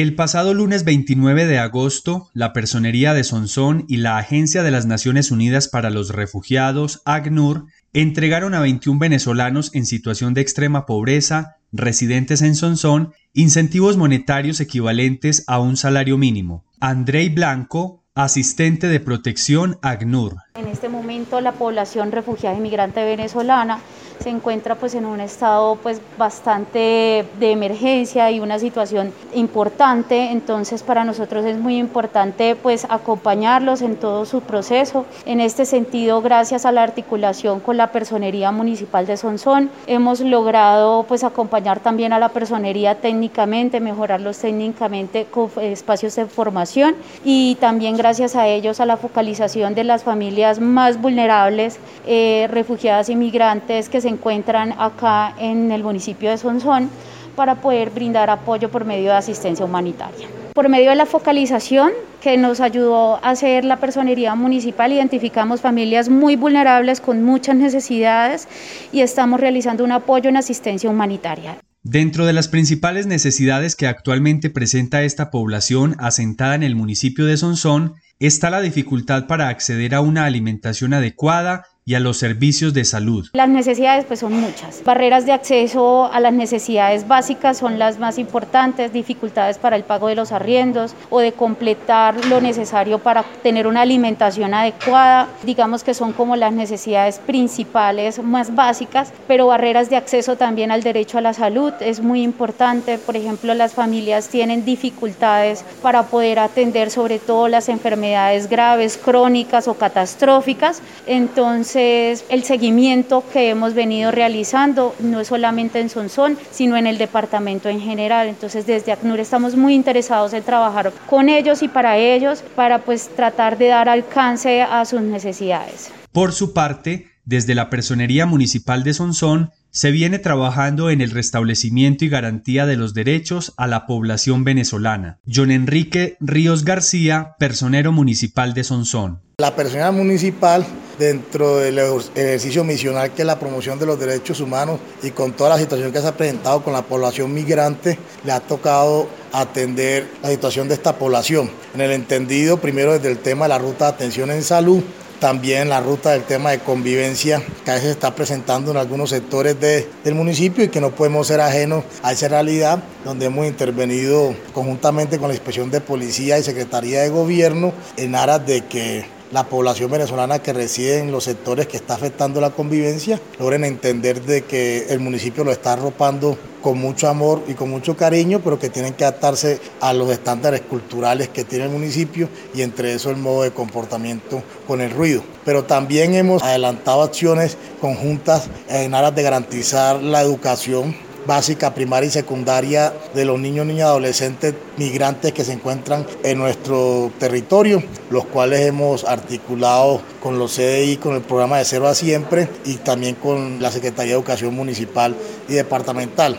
El pasado lunes 29 de agosto, la Personería de Sonsón y la Agencia de las Naciones Unidas para los Refugiados, ACNUR, entregaron a 21 venezolanos en situación de extrema pobreza, residentes en Sonsón, incentivos monetarios equivalentes a un salario mínimo. Andrei Blanco, asistente de protección ACNUR. En este momento la población refugiada inmigrante venezolana se encuentra pues en un estado pues bastante de emergencia y una situación importante, entonces para nosotros es muy importante pues acompañarlos en todo su proceso. En este sentido, gracias a la articulación con la Personería Municipal de Sonsón, hemos logrado pues acompañar también a la personería técnicamente, mejorarlos técnicamente con espacios de formación y también gracias a ellos a la focalización de las familias más vulnerables, eh, refugiadas inmigrantes que se encuentran acá en el municipio de Sonsón para poder brindar apoyo por medio de asistencia humanitaria. Por medio de la focalización que nos ayudó a hacer la personería municipal, identificamos familias muy vulnerables con muchas necesidades y estamos realizando un apoyo en asistencia humanitaria. Dentro de las principales necesidades que actualmente presenta esta población asentada en el municipio de Sonsón está la dificultad para acceder a una alimentación adecuada y a los servicios de salud. Las necesidades pues son muchas. Barreras de acceso a las necesidades básicas son las más importantes, dificultades para el pago de los arriendos o de completar lo necesario para tener una alimentación adecuada. Digamos que son como las necesidades principales más básicas, pero barreras de acceso también al derecho a la salud es muy importante. Por ejemplo, las familias tienen dificultades para poder atender sobre todo las enfermedades graves, crónicas o catastróficas. Entonces, el seguimiento que hemos venido realizando no es solamente en Sonsón, sino en el departamento en general. Entonces, desde ACNUR estamos muy interesados en trabajar con ellos y para ellos, para pues tratar de dar alcance a sus necesidades. Por su parte, desde la Personería Municipal de Sonsón, se viene trabajando en el restablecimiento y garantía de los derechos a la población venezolana. John Enrique Ríos García, personero municipal de Sonsón. La personal municipal, dentro del ejercicio misional que es la promoción de los derechos humanos y con toda la situación que se ha presentado con la población migrante, le ha tocado atender la situación de esta población. En el entendido, primero desde el tema de la ruta de atención en salud, también la ruta del tema de convivencia que a veces está presentando en algunos sectores del municipio y que no podemos ser ajenos a esa realidad, donde hemos intervenido conjuntamente con la Inspección de Policía y Secretaría de Gobierno en aras de que la población venezolana que reside en los sectores que está afectando la convivencia logren entender de que el municipio lo está arropando con mucho amor y con mucho cariño, pero que tienen que adaptarse a los estándares culturales que tiene el municipio y entre eso el modo de comportamiento con el ruido. Pero también hemos adelantado acciones conjuntas en aras de garantizar la educación básica, primaria y secundaria de los niños, niñas adolescentes migrantes que se encuentran en nuestro territorio, los cuales hemos articulado con los CDI, con el programa de Cero a Siempre y también con la Secretaría de Educación Municipal y Departamental.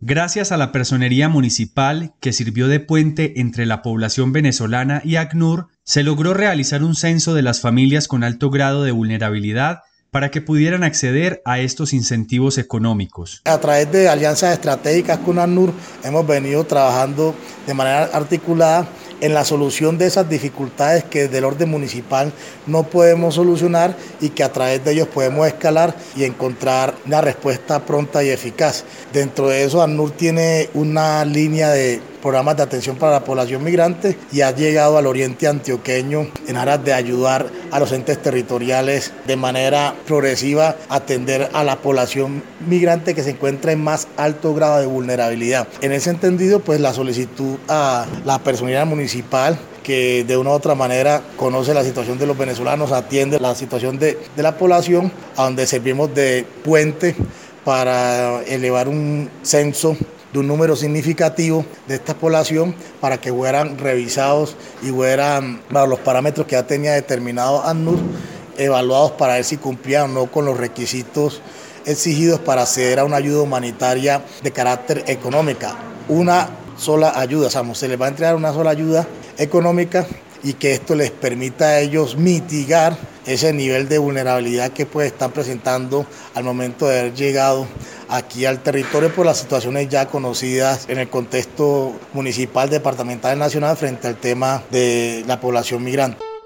Gracias a la personería municipal que sirvió de puente entre la población venezolana y ACNUR, se logró realizar un censo de las familias con alto grado de vulnerabilidad para que pudieran acceder a estos incentivos económicos. A través de alianzas estratégicas con ANUR hemos venido trabajando de manera articulada en la solución de esas dificultades que del orden municipal no podemos solucionar y que a través de ellos podemos escalar y encontrar una respuesta pronta y eficaz. Dentro de eso, ANUR tiene una línea de programas de atención para la población migrante y ha llegado al oriente antioqueño en aras de ayudar a los entes territoriales de manera progresiva a atender a la población migrante que se encuentra en más alto grado de vulnerabilidad. En ese entendido, pues la solicitud a la personalidad municipal que de una u otra manera conoce la situación de los venezolanos, atiende la situación de, de la población, a donde servimos de puente para elevar un censo de un número significativo de esta población para que fueran revisados y fueran los parámetros que ya tenía determinado ANUR evaluados para ver si cumplían o no con los requisitos exigidos para acceder a una ayuda humanitaria de carácter económica. Una sola ayuda, o sea, se les va a entregar una sola ayuda económica y que esto les permita a ellos mitigar ese nivel de vulnerabilidad que pues están presentando al momento de haber llegado aquí al territorio por las situaciones ya conocidas en el contexto municipal, departamental y nacional frente al tema de la población migrante.